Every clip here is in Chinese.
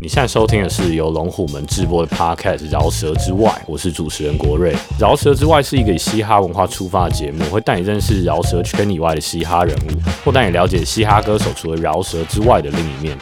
你现在收听的是由龙虎门制播的 Podcast《饶舌之外》，我是主持人国瑞。《饶舌之外》是一个以嘻哈文化出发的节目，会带你认识饶舌圈以外的嘻哈人物，或带你了解嘻哈歌手除了饶舌之外的另一面。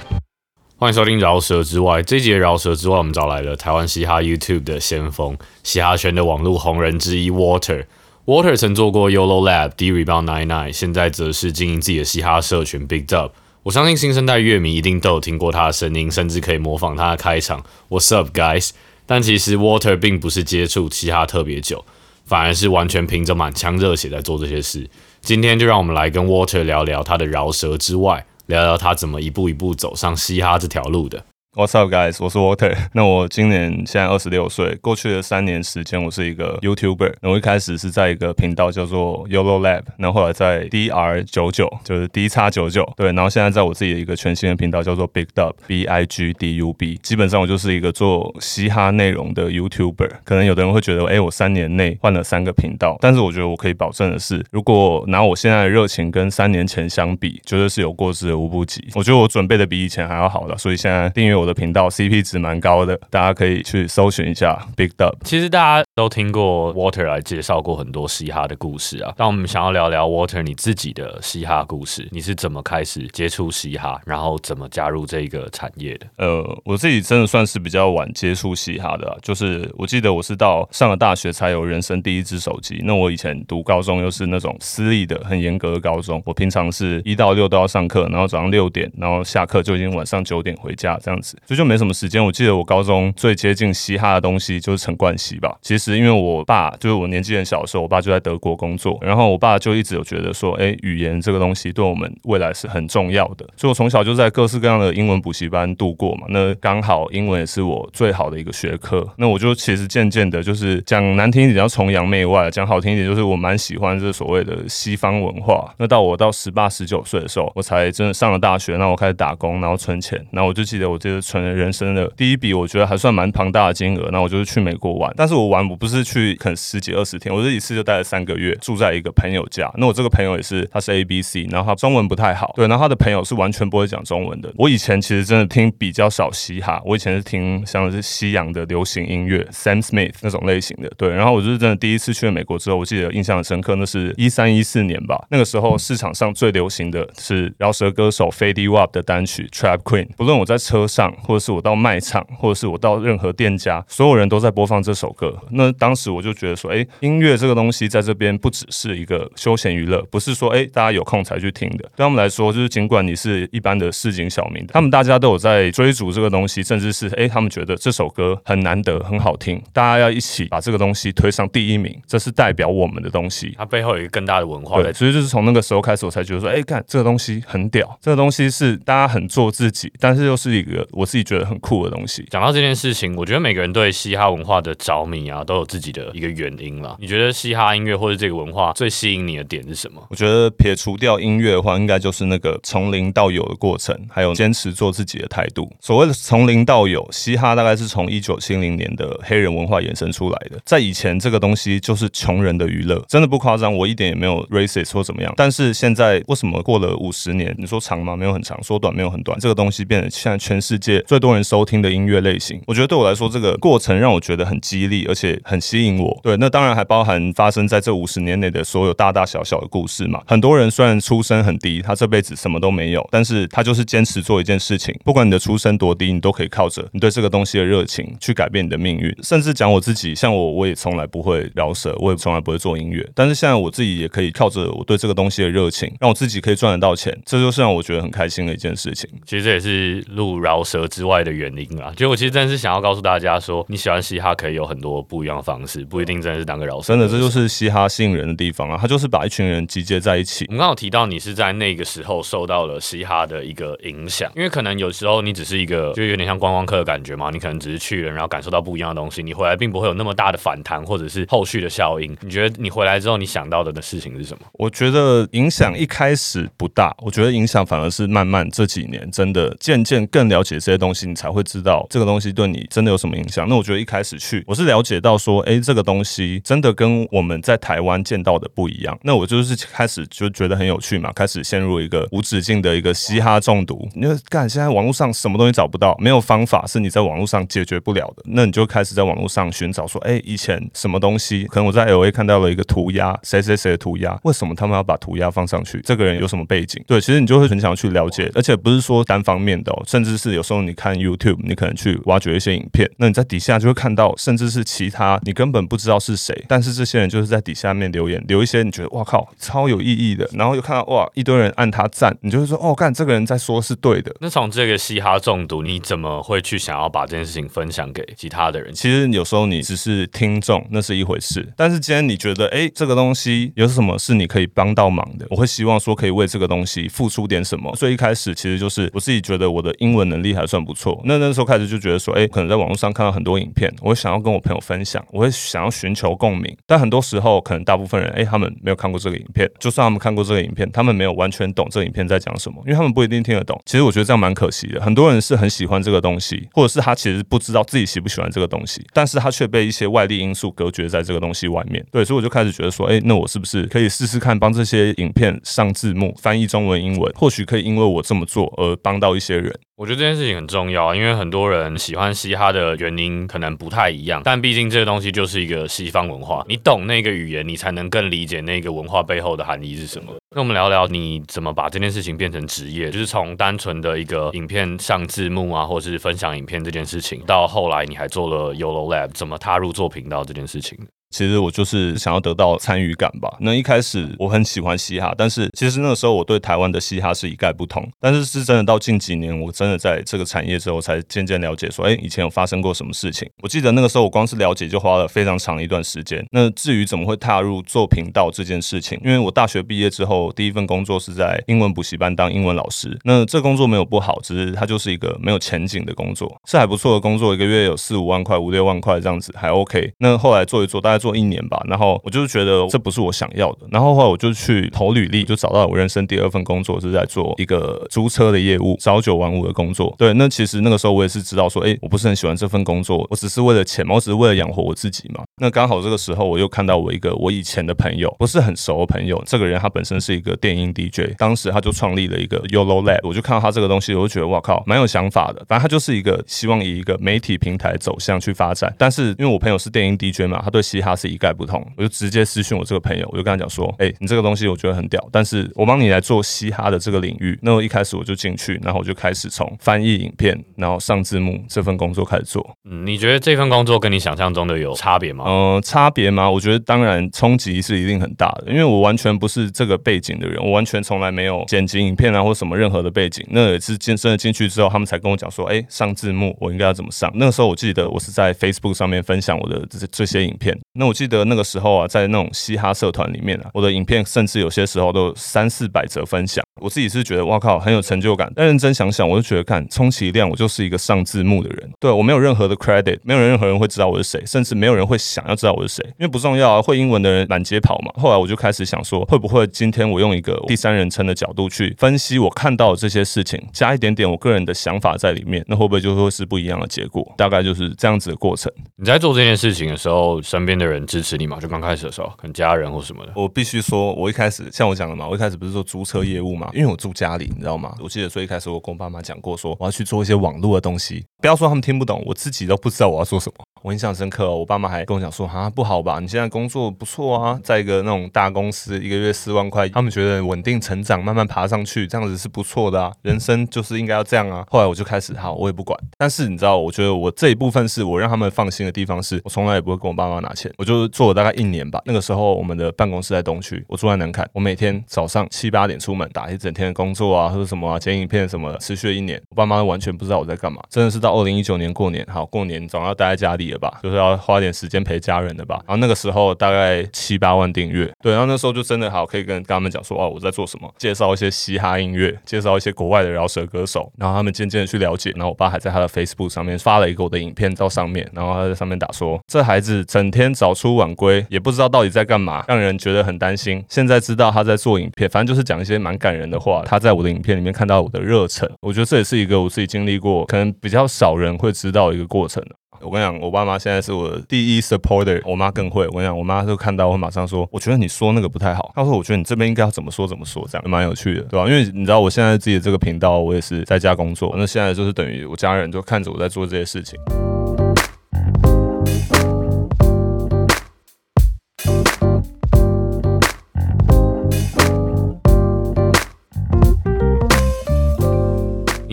欢迎收听《饶舌之外》这一节《饶舌之外》，我们找来了台湾嘻哈 YouTube 的先锋，嘻哈圈的网络红人之一 Water。Water 曾做过 Yolo Lab、D Rebound Nine Nine，现在则是经营自己的嘻哈社群 Big Dub。我相信新生代乐迷一定都有听过他的声音，甚至可以模仿他的开场 What's up, guys？但其实 Water 并不是接触嘻哈特别久，反而是完全凭着满腔热血在做这些事。今天就让我们来跟 Water 聊聊他的饶舌之外，聊聊他怎么一步一步走上嘻哈这条路的。What's up, guys？我是 Water。那我今年现在二十六岁，过去的三年时间，我是一个 YouTuber。我一开始是在一个频道叫做 Yolo Lab，然后后来在 DR 九九，就是 D 叉九九，对。然后现在在我自己的一个全新的频道叫做 Big Dub，B I G D U B。基本上我就是一个做嘻哈内容的 YouTuber。可能有的人会觉得，哎、我三年内换了三个频道，但是我觉得我可以保证的是，如果拿我现在的热情跟三年前相比，绝对是有过之而无不及。我觉得我准备的比以前还要好了，所以现在订阅我的频道 CP 值蛮高的，大家可以去搜寻一下 Big Dub。其实大家都听过 Water 来介绍过很多嘻哈的故事啊，但我们想要聊聊 Water 你自己的嘻哈故事，你是怎么开始接触嘻哈，然后怎么加入这个产业的？呃，我自己真的算是比较晚接触嘻哈的啊、就是我记得我是到上了大学才有人生第一只手机。那我以前读高中又是那种私立的很严格的高中，我平常是一到六都要上课，然后早上六点，然后下课就已经晚上九点回家这样子，所以就没什么时间。我记得我高中最接近嘻哈的东西就是陈冠希吧。其实因为我爸就是我年纪很小的时候，我爸就在德国工作，然后我爸就一直有觉得说，哎，语言这个东西对我们未来是很重要的，所以我从小就在各式各样的英文补习班度过嘛。那刚好英文也是我最好的一个学科，那我就其实渐渐的，就是讲难听一点叫崇洋媚外，讲好听一点就是我蛮喜欢这所谓的西方文化。那到我到十八十九岁的时候，我才真的上了大学，那我开始打工，然后存钱，那我就记得我这个存了人生的第一笔，我觉得还算蛮庞大的金额，那我就是去美国玩，但是我玩我不是去可能十几二十天，我这一次就待了三个月，住在一个朋友家。那我这个朋友也是，他是 A B C，然后他中文不太好，对，然后他的朋友是完全不会讲中文的。我以前其实真的听比较少嘻哈，我以前是听像是西洋的流行音乐，Sam Smith 那种类型的，对。然后我就是真的第一次去了美国之后，我记得印象很深刻，那是一三一四年吧，那个时候市场上最流行的是饶舌歌手 Fady Wap 的单曲 Trap Queen，不论我在车上，或者是我到卖场，或者是我到任何店家，所有人都在播放这首歌。当时我就觉得说，哎，音乐这个东西在这边不只是一个休闲娱乐，不是说哎大家有空才去听的。对他们来说，就是尽管你是一般的市井小民，他们大家都有在追逐这个东西，甚至是哎他们觉得这首歌很难得，很好听，大家要一起把这个东西推上第一名，这是代表我们的东西。它背后有一个更大的文化对，所以就是从那个时候开始，我才觉得说，哎、看这个东西很屌，这个东西是大家很做自己，但是又是一个我自己觉得很酷的东西。讲到这件事情，我觉得每个人对嘻哈文化的着迷啊，都有自己的一个原因啦。你觉得嘻哈音乐或者这个文化最吸引你的点是什么？我觉得撇除掉音乐的话，应该就是那个从零到有的过程，还有坚持做自己的态度。所谓的从零到有，嘻哈大概是从一九七零年的黑人文化衍生出来的。在以前，这个东西就是穷人的娱乐，真的不夸张，我一点也没有 racist 或怎么样。但是现在为什么过了五十年，你说长吗？没有很长，说短没有很短，这个东西变得现在全世界最多人收听的音乐类型。我觉得对我来说，这个过程让我觉得很激励，而且很吸引我。对，那当然还包含发生在这五十年内的所有大大小小的故事嘛。很多人虽然出身很低，他这辈子什么都没有，但是他就是坚持做一件事情，不管你的出身多低，你都可以靠着你对这个东西的热情去改变你的命运。甚至讲我自己，像我，我也从来不会饶舌，我也从来不会做音乐，但是现在我自己也可以靠着我对这个东西的热情，让我自己可以赚得到钱，这就是让我觉得很开心的一件事情。其实这也是录饶舌之外的原因啦。就我其实真的是想要告诉大家说，你喜欢嘻哈可以有很多不一样的方式，不一定真的是当个饶舌真的，这就是嘻哈吸引人的地方啊！他就是把一群人集结在一起我。们刚好提到你是在那个时候受到了嘻哈的一个影响，因为可能有时候你只是一个就有点像观光客的感觉嘛，你可能只是去了，然后感受到不一样的东西，你回来并不会有那么大的反弹或者是后续的效应。你觉得你回来之后你想到的的事情是什么？我觉得影响一开始不大，我觉得影响反而是慢慢这几年真的渐渐更了解这些东西，你才会知道这个东西对你真的有什么影响。那我觉得一开始去，我是了解到说，哎，这个东西真的跟我们在台湾见到的不一样。那我就是开始就觉得很有趣嘛，开始陷入一个无止境的一个嘻哈中毒。因为干现在网络上什么东西找不到，没有方法是你在网络上解决不了的，那你就开始在网络上寻找说，哎，以前什么东西？可能我在 L A 看到了一个涂鸦，谁谁谁的涂鸦，为什么他们要把涂鸦放上去？这个人有什么背景？对，其实你就会很想去了解，而且不是说单方面的，哦，甚至是有时候你看 YouTube，你可能去挖掘一些影片，那你在底下就会看到，甚至是其他你根本不知道是谁，但是这些人就是在底下面留言，留一些你觉得哇靠超有意义的，然后又看到哇一堆人按他赞，你就会说哦干这个人在说是对的。那从这个嘻哈中毒，你怎么会去想要把这件事情分享给其他的人？其实有时候你只是听众，那是一回事，但是今天你觉得哎这个东西有什么是你可以帮到忙的，我会希望说可以为这个东西付出点什么。所以一开始其实就是我自己觉得我的英文能力还算不错，那那时候开始就觉得说哎可能在网络上看到很多影片，我想要跟我朋友分享，我会想要寻求共鸣，但很多时候可能大部分人哎他们没有看过这个影片，就算他们看过这个影片，他们没有完全懂这个影片在讲什么，因为他们不一定听得懂。其实我觉得这样蛮可惜的。很多人是很喜欢这个东西，或者是他其实不知道自己喜不喜欢这个东西，但是他却被一些外力因素隔绝在这个东西外面。对，所以我就开始觉得说，哎，那我是不是可以试试看帮这些影片上字幕、翻译中文、英文？或许可以因为我这么做而帮到一些人。我觉得这件事情很重要，因为很多人喜欢嘻哈的原因可能不太一样，但毕竟这个东西就是一个西方文化，你懂那个语言，你才能更理解那个文化背后的含义是什么。那我们聊聊你怎么把这件事情变成职业，就是从单纯的一个影片上字幕啊，或是分享影片这件事情，到后来你还做了 Yolo Lab，怎么踏入做频道这件事情？其实我就是想要得到参与感吧。那一开始我很喜欢嘻哈，但是其实那个时候我对台湾的嘻哈是一概不通。但是是真的到近几年，我真的在这个产业之后，才渐渐了解说，哎，以前有发生过什么事情。我记得那个时候我光是了解就花了非常长一段时间。那至于怎么会踏入做频道这件事情，因为我大学毕业之后第一份工作是在英文补习班当英文老师。那这工作没有不好，只是它就是一个没有前景的工作，是还不错的工作，一个月有四五万块、五六万块这样子，还 OK。那后来做一做，大概。做一年吧，然后我就是觉得这不是我想要的，然后后来我就去投履历，就找到我人生第二份工作，是在做一个租车的业务，朝九晚五的工作。对，那其实那个时候我也是知道说，哎，我不是很喜欢这份工作，我只是为了钱嘛，我只是为了养活我自己嘛。那刚好这个时候我又看到我一个我以前的朋友，不是很熟的朋友，这个人他本身是一个电音 DJ，当时他就创立了一个 Yolo Lab，我就看到他这个东西，我就觉得哇靠，蛮有想法的。反正他就是一个希望以一个媒体平台走向去发展，但是因为我朋友是电音 DJ 嘛，他对嘻哈是一概不通。我就直接私讯我这个朋友，我就跟他讲说，哎，你这个东西我觉得很屌，但是我帮你来做嘻哈的这个领域。那我一开始我就进去，然后我就开始从翻译影片，然后上字幕这份工作开始做。嗯，你觉得这份工作跟你想象中的有差别吗？嗯，差别吗？我觉得当然冲击是一定很大的，因为我完全不是这个背景的人，我完全从来没有剪辑影片啊或什么任何的背景。那也是真的进去之后，他们才跟我讲说，哎，上字幕我应该要怎么上。那个时候我记得我是在 Facebook 上面分享我的这这些影片。那我记得那个时候。啊，在那种嘻哈社团里面啊，我的影片甚至有些时候都三四百则分享。我自己是觉得，哇靠，很有成就感。但认真想想，我就觉得，看，充其量我就是一个上字幕的人，对我没有任何的 credit，没有任何人会知道我是谁，甚至没有人会想要知道我是谁，因为不重要啊。会英文的人满街跑嘛。后来我就开始想说，会不会今天我用一个第三人称的角度去分析我看到的这些事情，加一点点我个人的想法在里面，那会不会就会是不一样的结果？大概就是这样子的过程。你在做这件事情的时候，身边的人支持你吗？就刚开始的时候，可能家人或什么的。我必须说，我一开始像我讲的嘛，我一开始不是做租车业务嘛，因为我住家里。你知道吗？我记得最一开始我跟我爸妈讲过，说我要去做一些网络的东西。不要说他们听不懂，我自己都不知道我要做什么。我印象深刻，我爸妈还跟我讲说啊，不好吧？你现在工作不错啊，在一个那种大公司，一个月四万块，他们觉得稳定成长，慢慢爬上去，这样子是不错的啊。人生就是应该要这样啊。后来我就开始，好，我也不管。但是你知道，我觉得我这一部分是我让他们放心的地方，是我从来也不会跟我爸妈拿钱。我就做了大概一年吧。那个时候我们的办公室在东区，我住在南坎，我每天早上七八点出门，打一整天的工作啊，或者什么啊，剪影片什么的，持续了一年。我爸妈完全不知道我在干嘛，真的是到二零一九年过年，好过年总要待在家里了吧，就是要。花点时间陪家人的吧，然后那个时候大概七八万订阅，对，然后那时候就真的好可以跟跟他们讲说，哦，我在做什么，介绍一些嘻哈音乐，介绍一些国外的饶舌歌手，然后他们渐渐的去了解，然后我爸还在他的 Facebook 上面发了一个我的影片到上面，然后他在上面打说，这孩子整天早出晚归，也不知道到底在干嘛，让人觉得很担心。现在知道他在做影片，反正就是讲一些蛮感人人的话。他在我的影片里面看到我的热忱，我觉得这也是一个我自己经历过，可能比较少人会知道一个过程我跟你讲，我爸妈现在是我的第一 supporter，我妈更会。我跟你讲，我妈就看到会马上说，我觉得你说那个不太好。她说，我觉得你这边应该要怎么说怎么说，这样蛮有趣的，对吧？因为你知道我现在自己的这个频道，我也是在家工作，那现在就是等于我家人就看着我在做这些事情。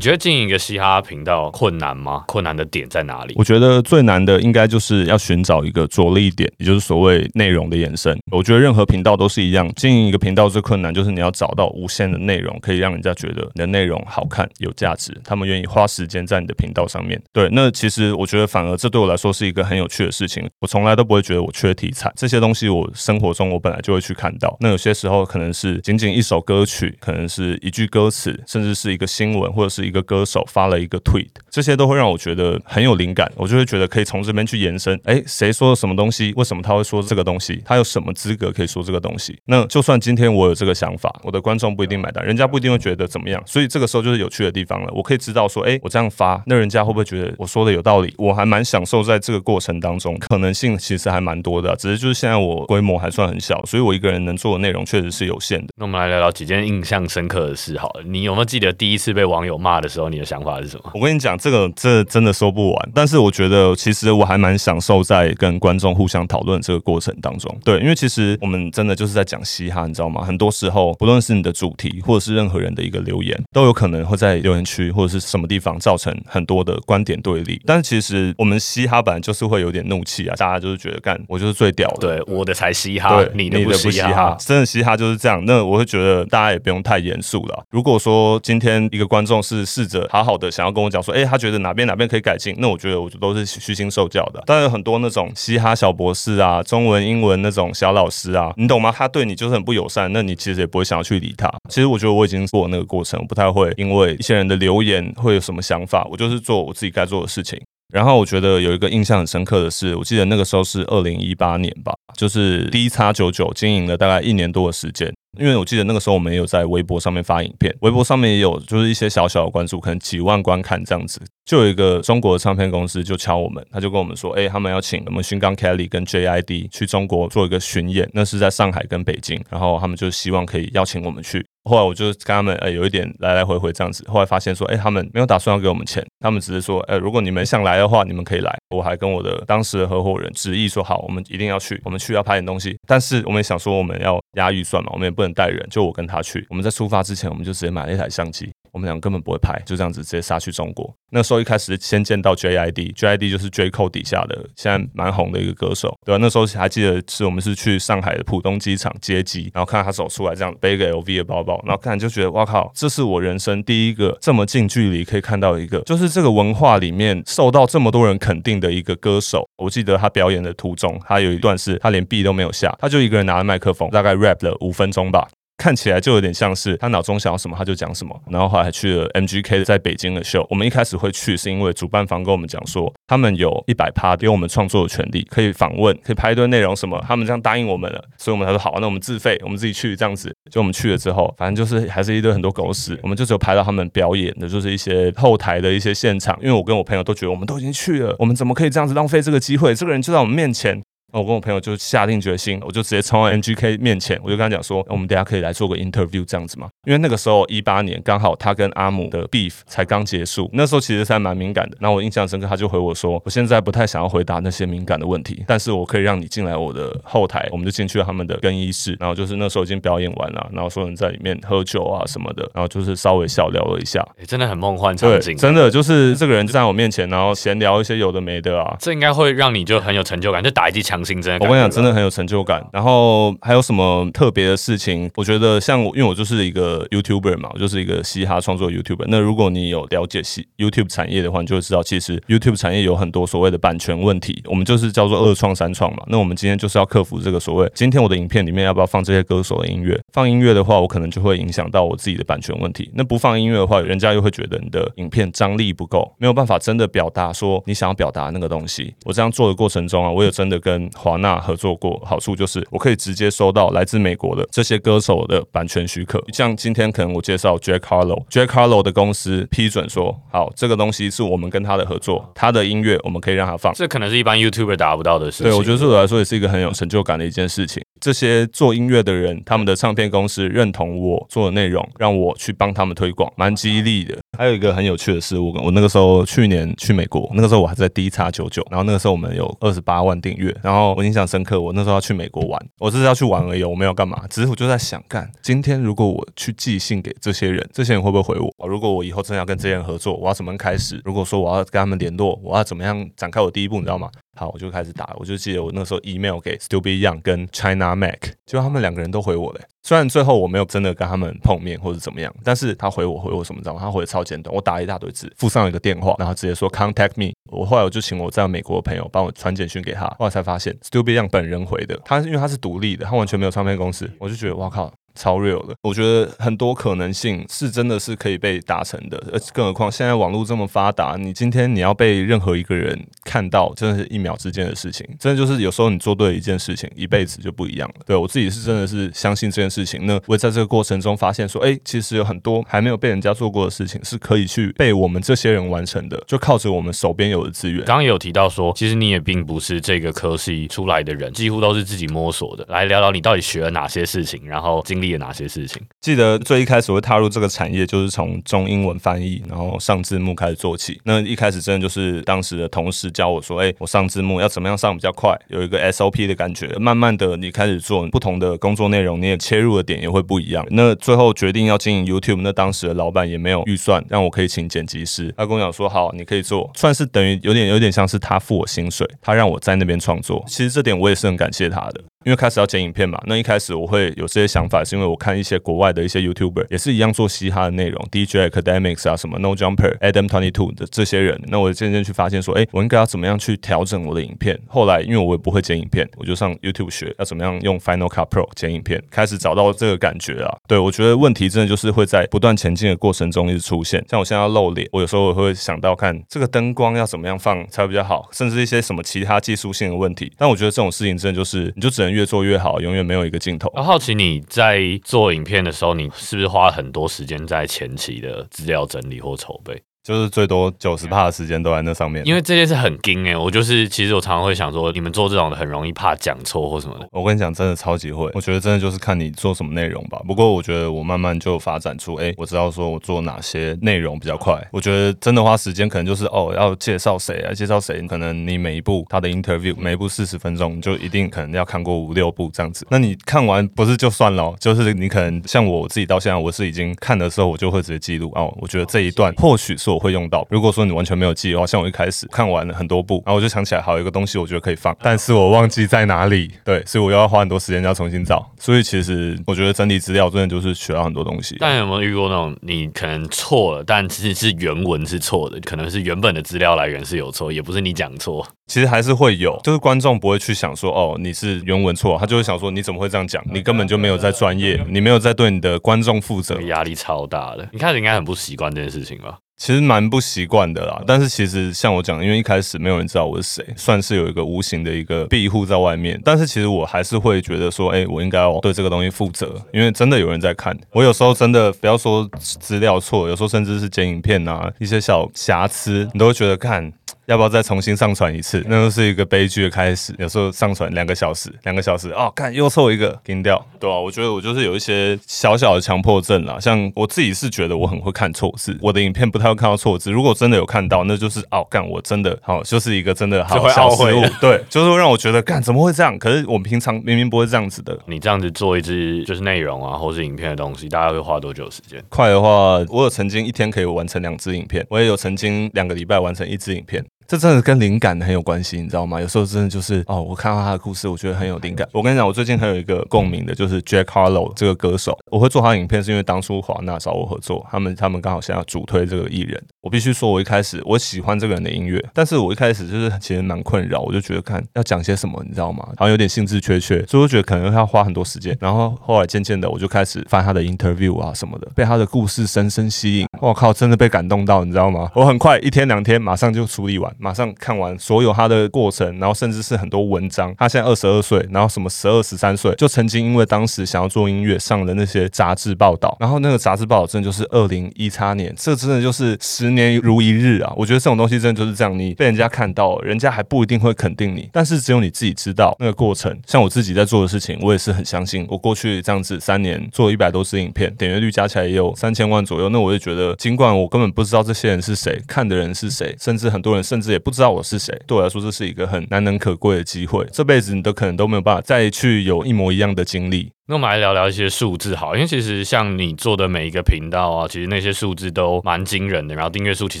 你觉得经营一个嘻哈频道困难吗？困难的点在哪里？我觉得最难的应该就是要寻找一个着力点，也就是所谓内容的延伸。我觉得任何频道都是一样，经营一个频道最困难就是你要找到无限的内容，可以让人家觉得你的内容好看、有价值，他们愿意花时间在你的频道上面。对，那其实我觉得反而这对我来说是一个很有趣的事情。我从来都不会觉得我缺题材，这些东西我生活中我本来就会去看到。那有些时候可能是仅仅一首歌曲，可能是一句歌词，甚至是一个新闻，或者是一。一个歌手发了一个 tweet，这些都会让我觉得很有灵感，我就会觉得可以从这边去延伸。哎，谁说了什么东西？为什么他会说这个东西？他有什么资格可以说这个东西？那就算今天我有这个想法，我的观众不一定买单，人家不一定会觉得怎么样。所以这个时候就是有趣的地方了。我可以知道说，哎，我这样发，那人家会不会觉得我说的有道理？我还蛮享受在这个过程当中，可能性其实还蛮多的。只是就是现在我规模还算很小，所以我一个人能做的内容确实是有限的。那我们来聊聊几件印象深刻的事好了。你有没有记得第一次被网友骂的时候，你的想法？是什么？我跟你讲，这个这真的说不完。但是我觉得，其实我还蛮享受在跟观众互相讨论这个过程当中。对，因为其实我们真的就是在讲嘻哈，你知道吗？很多时候，不论是你的主题，或者是任何人的一个留言，都有可能会在留言区或者是什么地方造成很多的观点对立。但是其实我们嘻哈本来就是会有点怒气啊，大家就是觉得干我就是最屌的，对，我的才嘻哈，你的不嘻哈，真的嘻哈就是这样。那我会觉得大家也不用太严肃了。如果说今天一个观众是试着好好的。想要跟我讲说，哎，他觉得哪边哪边可以改进，那我觉得我都是虚心受教的。当然很多那种嘻哈小博士啊，中文、英文那种小老师啊，你懂吗？他对你就是很不友善，那你其实也不会想要去理他。其实我觉得我已经过那个过程，我不太会因为一些人的留言会有什么想法，我就是做我自己该做的事情。然后我觉得有一个印象很深刻的是，我记得那个时候是二零一八年吧，就是第一叉九九经营了大概一年多的时间。因为我记得那个时候我们也有在微博上面发影片，微博上面也有就是一些小小的关注，可能几万观看这样子。就有一个中国的唱片公司就敲我们，他就跟我们说，哎，他们要请我们勋刚 Kelly 跟 JID 去中国做一个巡演，那是在上海跟北京，然后他们就希望可以邀请我们去。后来我就跟他们，呃，有一点来来回回这样子。后来发现说，哎，他们没有打算要给我们钱，他们只是说，呃，如果你们想来的话，你们可以来。我还跟我的当时的合伙人执意说，好，我们一定要去，我们去要拍点东西。但是我们也想说，我们要压预算嘛，我们也不能带人，就我跟他去。我们在出发之前，我们就直接买了一台相机。我们俩根本不会拍，就这样子直接杀去中国。那时候一开始先见到 JID，JID 就是 J c o 底下的，现在蛮红的一个歌手，对吧？那时候还记得是我们是去上海的浦东机场接机，然后看到他走出来，这样背个 LV 的包包，然后看就觉得哇靠，这是我人生第一个这么近距离可以看到一个，就是这个文化里面受到这么多人肯定的一个歌手。我记得他表演的途中，他有一段是他连 B 都没有下，他就一个人拿着麦克风，大概 rap 了五分钟吧。看起来就有点像是他脑中想要什么他就讲什么，然后后来还去了 MGK 在北京的秀。我们一开始会去是因为主办方跟我们讲说，他们有一百趴给我们创作的权利，可以访问，可以拍一段内容什么，他们这样答应我们了，所以我们才说好，那我们自费，我们自己去这样子。就我们去了之后，反正就是还是一堆很多狗屎，我们就只有拍到他们表演的，就是一些后台的一些现场。因为我跟我朋友都觉得我们都已经去了，我们怎么可以这样子浪费这个机会？这个人就在我们面前。我跟我朋友就下定决心，我就直接冲到 NGK 面前，我就跟他讲说，我们等下可以来做个 interview 这样子嘛？因为那个时候一八年刚好他跟阿姆的 beef 才刚结束，那时候其实还蛮敏感的。那我印象深刻，他就回我说，我现在不太想要回答那些敏感的问题，但是我可以让你进来我的后台，我们就进去了他们的更衣室，然后就是那时候已经表演完了，然后所有人在里面喝酒啊什么的，然后就是稍微小聊了一下，真的很梦幻场景，真的就是这个人就在我面前，然后闲聊一些有的没的啊，这应该会让你就很有成就感，就打一剂强我跟你讲，真。的很有成就感。然后还有什么特别的事情？我觉得像我，因为我就是一个 YouTuber 嘛，我就是一个嘻哈创作 YouTuber。那如果你有了解嘻 YouTube 产业的话，你就会知道，其实 YouTube 产业有很多所谓的版权问题。我们就是叫做二创三创嘛。那我们今天就是要克服这个所谓，今天我的影片里面要不要放这些歌手的音乐？放音乐的话，我可能就会影响到我自己的版权问题。那不放音乐的话，人家又会觉得你的影片张力不够，没有办法真的表达说你想要表达那个东西。我这样做的过程中啊，我有真的跟华纳合作过，好处就是我可以直接收到来自美国的这些歌手的版权许可。像今天可能我介绍 Jack Harlow，Jack Harlow 的公司批准说，好，这个东西是我们跟他的合作，他的音乐我们可以让他放。这可能是一般 YouTuber 达不到的事情。对，我觉得对我来说也是一个很有成就感的一件事情。这些做音乐的人，他们的唱片公司认同我做的内容，让我去帮他们推广，蛮激励的。还有一个很有趣的事，我我那个时候去年去美国，那个时候我还在 D 叉九九，然后那个时候我们有二十八万订阅，然后我印象深刻，我那时候要去美国玩，我只是要去玩而已，我没有干嘛，只是我就在想，干今天如果我去寄信给这些人，这些人会不会回我？如果我以后真的要跟这些人合作，我要怎么开始？如果说我要跟他们联络，我要怎么样展开我第一步，你知道吗？好，我就开始打，我就记得我那时候 email 给 Stupid Young 跟 China Mac，就他们两个人都回我嘞。虽然最后我没有真的跟他们碰面或者怎么样，但是他回我回我什么知道吗？他回的超简短，我打了一大堆字，附上一个电话，然后直接说 Contact me。我后来我就请我在美国的朋友帮我传简讯给他，后来才发现 Stupid Young 本人回的，他因为他是独立的，他完全没有唱片公司，我就觉得哇靠。超 real 的，我觉得很多可能性是真的是可以被达成的，而更何况现在网络这么发达，你今天你要被任何一个人看到，真的是一秒之间的事情，真的就是有时候你做对一件事情，一辈子就不一样了。对我自己是真的是相信这件事情，那我也在这个过程中发现说，哎，其实有很多还没有被人家做过的事情是可以去被我们这些人完成的，就靠着我们手边有的资源。刚刚有提到说，其实你也并不是这个科系出来的人，几乎都是自己摸索的。来聊聊你到底学了哪些事情，然后经历了哪些事情。记得最一开始会踏入这个产业，就是从中英文翻译，然后上字幕开始做起。那一开始真的就是当时的同事教我说：“哎，我上字幕要怎么样上比较快，有一个 SOP 的感觉。”慢慢的，你开始做不同的工作内容，你也切入的点也会不一样。那最后决定要经营 YouTube，那当时的老板也没有预算让我可以请剪辑师，他跟我讲说：“好，你可以做，算是等于有点有点像是他付我薪水，他让我在那边创作。其实这点我也是很感谢他的。”因为开始要剪影片嘛，那一开始我会有这些想法，是因为我看一些国外的一些 YouTuber 也是一样做嘻哈的内容，DJ Academics 啊，什么 No Jumper、Adam Twenty Two 的这些人，那我渐渐去发现说，哎，我应该要怎么样去调整我的影片。后来因为我也不会剪影片，我就上 YouTube 学要怎么样用 Final Cut Pro 剪影片，开始找到这个感觉啊。对我觉得问题真的就是会在不断前进的过程中一直出现。像我现在要露脸，我有时候我会想到看这个灯光要怎么样放才会比较好，甚至一些什么其他技术性的问题。但我觉得这种事情真的就是你就只能越做越好，永远没有一个尽头。好奇你在做影片的时候，你是不是花了很多时间在前期的资料整理或筹备？就是最多九十帕的时间都在那上面，因为这件事很惊哎，我就是其实我常常会想说，你们做这种的很容易怕讲错或什么的。我跟你讲，真的超级会，我觉得真的就是看你做什么内容吧。不过我觉得我慢慢就发展出，哎，我知道说我做哪些内容比较快。我觉得真的花时间可能就是哦，要介绍谁啊，介绍谁，可能你每一部他的 interview 每一部四十分钟，就一定可能要看过五六部这样子。那你看完不是就算了，就是你可能像我自己到现在，我是已经看的时候，我就会直接记录哦。我觉得这一段或许是我会用到，如果说你完全没有记的话，像我一开始看完了很多部，然后我就想起来还有一个东西，我觉得可以放，但是我忘记在哪里。对，所以我要花很多时间要重新找。所以其实我觉得整理资料真的就是学到很多东西。但有没有遇过那种你可能错了，但其实是原文是错的，可能是原本的资料来源是有错，也不是你讲错。其实还是会有，就是观众不会去想说哦你是原文错，他就会想说你怎么会这样讲？你根本就没有在专业，你没有在对你的观众负责，压力超大的。你开始应该很不习惯这件事情吧？其实蛮不习惯的啦，但是其实像我讲，因为一开始没有人知道我是谁，算是有一个无形的一个庇护在外面。但是其实我还是会觉得说，哎，我应该要对这个东西负责，因为真的有人在看。我有时候真的不要说资料错，有时候甚至是剪影片啊，一些小瑕疵，你都会觉得看。要不要再重新上传一次？那就是一个悲剧的开始。有时候上传两个小时，两个小时哦，看又错一个，停掉。对啊，我觉得我就是有一些小小的强迫症啦。像我自己是觉得我很会看错字，我的影片不太会看到错字。如果真的有看到，那就是哦，干我真的好，就是一个真的好小失误。对，就是会让我觉得干怎么会这样？可是我们平常明明不会这样子的。你这样子做一支就是内容啊，或是影片的东西，大概会花多久时间？快的话，我有曾经一天可以完成两支影片，我也有曾经两个礼拜完成一支影片。这真的跟灵感很有关系，你知道吗？有时候真的就是哦，我看到他的故事，我觉得很有灵感。我跟你讲，我最近还有一个共鸣的，就是 Jack Harlow 这个歌手。我会做他的影片，是因为当初华纳找我合作，他们他们刚好想要主推这个艺人。我必须说，我一开始我喜欢这个人的音乐，但是我一开始就是其实蛮困扰，我就觉得看要讲些什么，你知道吗？好像有点兴致缺缺，所以我觉得可能要花很多时间。然后后来渐渐的，我就开始翻他的 interview 啊什么的，被他的故事深深吸引。我靠，真的被感动到，你知道吗？我很快一天两天马上就处理完，马上看完所有他的过程，然后甚至是很多文章。他现在二十二岁，然后什么十二十三岁，就曾经因为当时想要做音乐上的那些杂志报道，然后那个杂志报道真的就是二零一叉年，这真的就是十年如一日啊！我觉得这种东西真的就是这样，你被人家看到，人家还不一定会肯定你，但是只有你自己知道那个过程。像我自己在做的事情，我也是很相信。我过去这样子三年做一百多支影片，点阅率加起来也有三千万左右，那我就觉得，尽管我根本不知道这些人是谁，看的人是谁，甚至很多人甚至也不知道我是谁，对我来说这是一个很难能可贵的机会，这辈子你都可能都没有办法再去有一模一样的经历。那我们来聊聊一些数字好，因为其实像你做的每一个频道啊，其实那些数字都蛮惊人的，然后订阅数其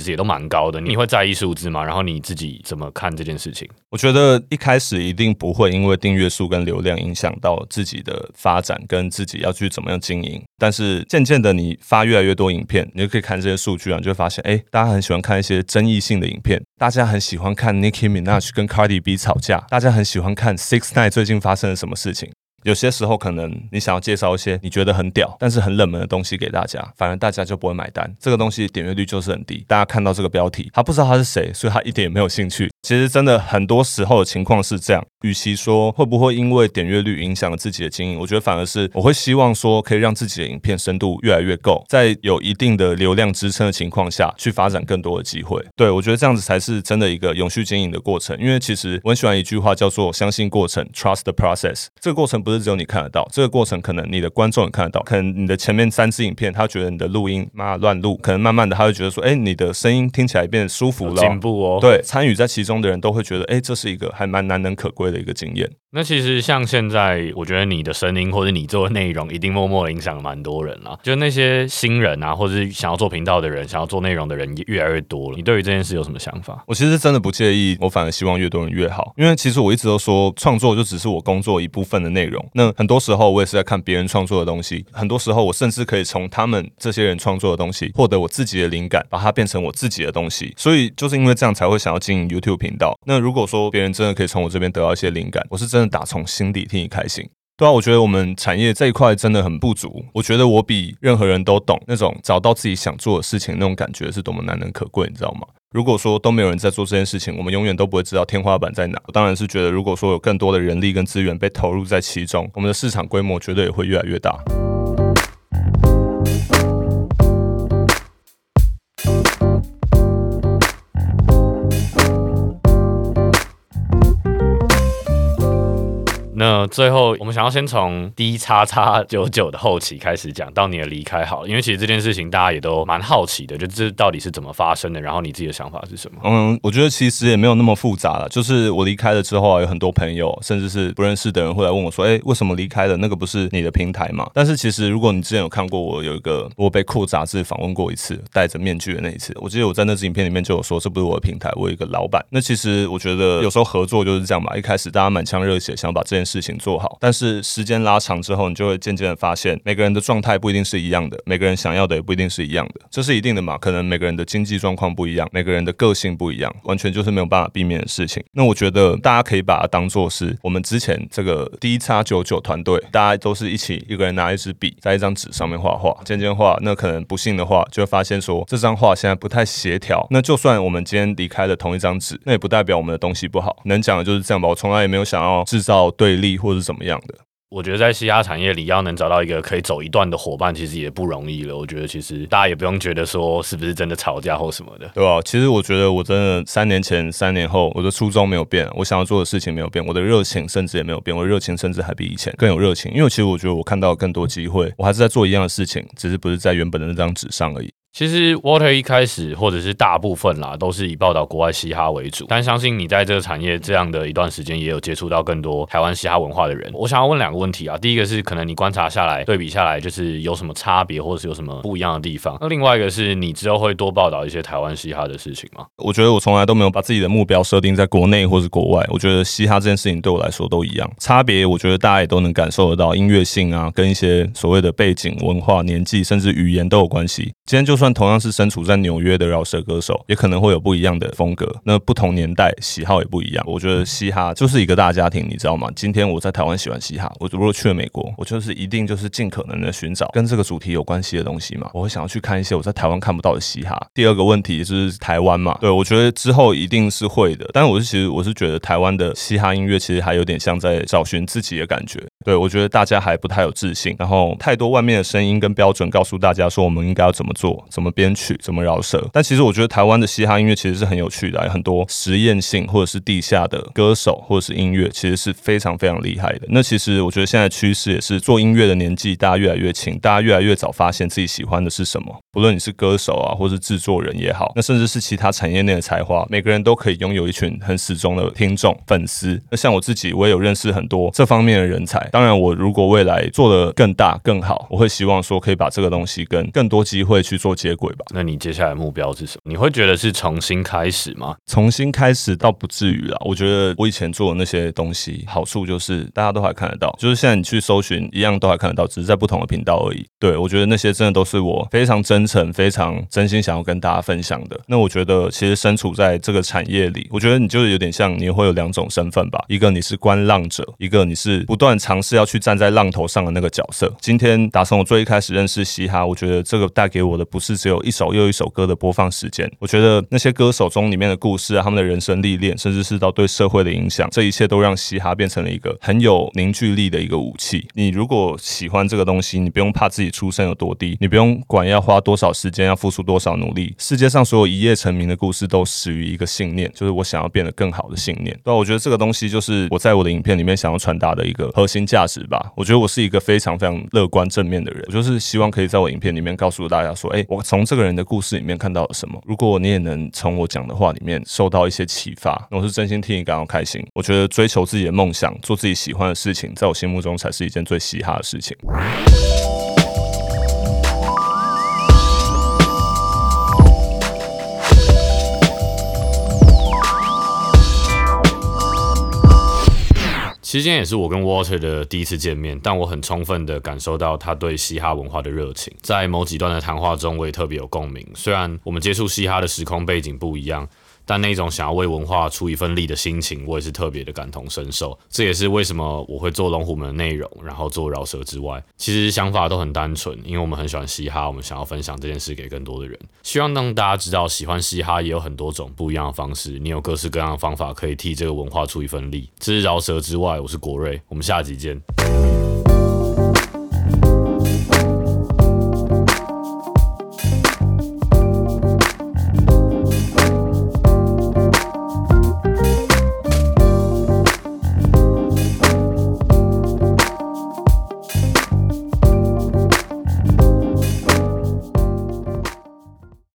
实也都蛮高的。你会在意数字吗？然后你自己怎么看这件事情？我觉得一开始一定不会因为订阅数跟流量影响到自己的发展跟自己要去怎么样经营。但是渐渐的，你发越来越多影片，你就可以看这些数据啊，你就会发现，哎，大家很喜欢看一些争议性的影片，大家很喜欢看 Nicki Minaj 跟 Cardi B 吵架，大家很喜欢看 Six Nine 最近发生了什么事情。有些时候，可能你想要介绍一些你觉得很屌，但是很冷门的东西给大家，反而大家就不会买单。这个东西点阅率就是很低，大家看到这个标题，他不知道他是谁，所以他一点也没有兴趣。其实真的很多时候的情况是这样。与其说会不会因为点阅率影响了自己的经营，我觉得反而是我会希望说可以让自己的影片深度越来越够，在有一定的流量支撑的情况下去发展更多的机会。对我觉得这样子才是真的一个永续经营的过程。因为其实我很喜欢一句话叫做“相信过程 ”，trust the process。这个过程不是只有你看得到。这个过程可能你的观众也看得到，可能你的前面三支影片，他觉得你的录音妈乱录，可能慢慢的他会觉得说，哎，你的声音听起来变得舒服了，进步哦。对，参与在其中的人都会觉得，哎，这是一个还蛮难能可贵的一个经验。那其实像现在，我觉得你的声音或者你做的内容，一定默默影响蛮多人了。就那些新人啊，或者是想要做频道的人，想要做内容的人也越来越多了。你对于这件事有什么想法？我其实真的不介意，我反而希望越多人越好。因为其实我一直都说，创作就只是我工作一部分的内容。那很多时候我也是在看别人创作的东西，很多时候我甚至可以从他们这些人创作的东西获得我自己的灵感，把它变成我自己的东西。所以就是因为这样才会想要经营 YouTube 频道。那如果说别人真的可以从我这边得到一些灵感，我是真打从心底。替你开心，对啊，我觉得我们产业这一块真的很不足。我觉得我比任何人都懂那种找到自己想做的事情那种感觉是多么难能可贵，你知道吗？如果说都没有人在做这件事情，我们永远都不会知道天花板在哪。当然是觉得，如果说有更多的人力跟资源被投入在其中，我们的市场规模绝对也会越来越大。那最后，我们想要先从 D 叉叉九九的后期开始讲到你的离开，好了，因为其实这件事情大家也都蛮好奇的，就这到底是怎么发生的，然后你自己的想法是什么？嗯，我觉得其实也没有那么复杂了，就是我离开了之后啊，有很多朋友，甚至是不认识的人会来问我说：“哎，为什么离开了？那个不是你的平台吗？”但是其实如果你之前有看过我有一个我被酷杂志访问过一次，戴着面具的那一次，我记得我在那支影片里面就有说，这不是我的平台，我有一个老板。那其实我觉得有时候合作就是这样吧，一开始大家满腔热血，想把这件事事情做好，但是时间拉长之后，你就会渐渐的发现，每个人的状态不一定是一样的，每个人想要的也不一定是一样的，这是一定的嘛？可能每个人的经济状况不一样，每个人的个性不一样，完全就是没有办法避免的事情。那我觉得大家可以把它当做是我们之前这个 D 叉九九团队，大家都是一起一个人拿一支笔，在一张纸上面画画，渐渐画。那可能不幸的话，就会发现说这张画现在不太协调。那就算我们今天离开了同一张纸，那也不代表我们的东西不好。能讲的就是这样吧。我从来也没有想要制造对立或者怎么样的。我觉得在嘻哈产业里，要能找到一个可以走一段的伙伴，其实也不容易了。我觉得其实大家也不用觉得说是不是真的吵架或什么的，对吧？其实我觉得我真的三年前、三年后，我的初衷没有变，我想要做的事情没有变，我的热情甚至也没有变，我的热情甚至还比以前更有热情。因为其实我觉得我看到更多机会，我还是在做一样的事情，只是不是在原本的那张纸上而已。其实 Water 一开始或者是大部分啦，都是以报道国外嘻哈为主。但相信你在这个产业这样的一段时间，也有接触到更多台湾嘻哈文化的人。我想要问两个问题啊，第一个是可能你观察下来、对比下来，就是有什么差别，或者是有什么不一样的地方。那另外一个是你之后会多报道一些台湾嘻哈的事情吗？我觉得我从来都没有把自己的目标设定在国内或是国外。我觉得嘻哈这件事情对我来说都一样，差别我觉得大家也都能感受得到，音乐性啊，跟一些所谓的背景、文化、年纪，甚至语言都有关系。今天就算。算同样是身处在纽约的饶舌歌手，也可能会有不一样的风格。那不同年代喜好也不一样。我觉得嘻哈就是一个大家庭，你知道吗？今天我在台湾喜欢嘻哈，我如果去了美国，我就是一定就是尽可能的寻找跟这个主题有关系的东西嘛。我会想要去看一些我在台湾看不到的嘻哈。第二个问题就是台湾嘛，对我觉得之后一定是会的。但我是其实我是觉得台湾的嘻哈音乐其实还有点像在找寻自己的感觉。对我觉得大家还不太有自信，然后太多外面的声音跟标准告诉大家说我们应该要怎么做、怎么编曲、怎么饶舌。但其实我觉得台湾的嘻哈音乐其实是很有趣的，很多实验性或者是地下的歌手或者是音乐，其实是非常非常厉害的。那其实我觉得现在趋势也是做音乐的年纪大家越来越轻，大家越来越早发现自己喜欢的是什么。不论你是歌手啊，或是制作人也好，那甚至是其他产业内的才华，每个人都可以拥有一群很始终的听众粉丝。那像我自己，我也有认识很多这方面的人才。当然，我如果未来做的更大更好，我会希望说可以把这个东西跟更多机会去做接轨吧。那你接下来目标是什么？你会觉得是重新开始吗？重新开始倒不至于啦。我觉得我以前做的那些东西，好处就是大家都还看得到，就是现在你去搜寻一样都还看得到，只是在不同的频道而已。对我觉得那些真的都是我非常真诚、非常真心想要跟大家分享的。那我觉得其实身处在这个产业里，我觉得你就是有点像你会有两种身份吧，一个你是观浪者，一个你是不断尝试要去站在浪头上的那个角色。今天打从我最一开始认识嘻哈，我觉得这个带给我的不是是只有一首又一首歌的播放时间，我觉得那些歌手中里面的故事啊，他们的人生历练，甚至是到对社会的影响，这一切都让嘻哈变成了一个很有凝聚力的一个武器。你如果喜欢这个东西，你不用怕自己出身有多低，你不用管要花多少时间，要付出多少努力。世界上所有一夜成名的故事，都始于一个信念，就是我想要变得更好的信念。对，我觉得这个东西就是我在我的影片里面想要传达的一个核心价值吧。我觉得我是一个非常非常乐观正面的人，我就是希望可以在我影片里面告诉大家说，哎，我从这个人的故事里面看到了什么。如果你也能从我讲的话里面受到一些启发，我是真心替你感到开心。我觉得追求自己的梦想，做自己喜欢的事情，在我心目中才是一件最嘻哈的事情。其实今天也是我跟 Water 的第一次见面，但我很充分的感受到他对嘻哈文化的热情。在某几段的谈话中，我也特别有共鸣。虽然我们接触嘻哈的时空背景不一样。但那种想要为文化出一份力的心情，我也是特别的感同身受。这也是为什么我会做龙虎门的内容，然后做饶舌之外，其实想法都很单纯，因为我们很喜欢嘻哈，我们想要分享这件事给更多的人，希望让大家知道，喜欢嘻哈也有很多种不一样的方式，你有各式各样的方法可以替这个文化出一份力。这是饶舌之外，我是国瑞，我们下集见。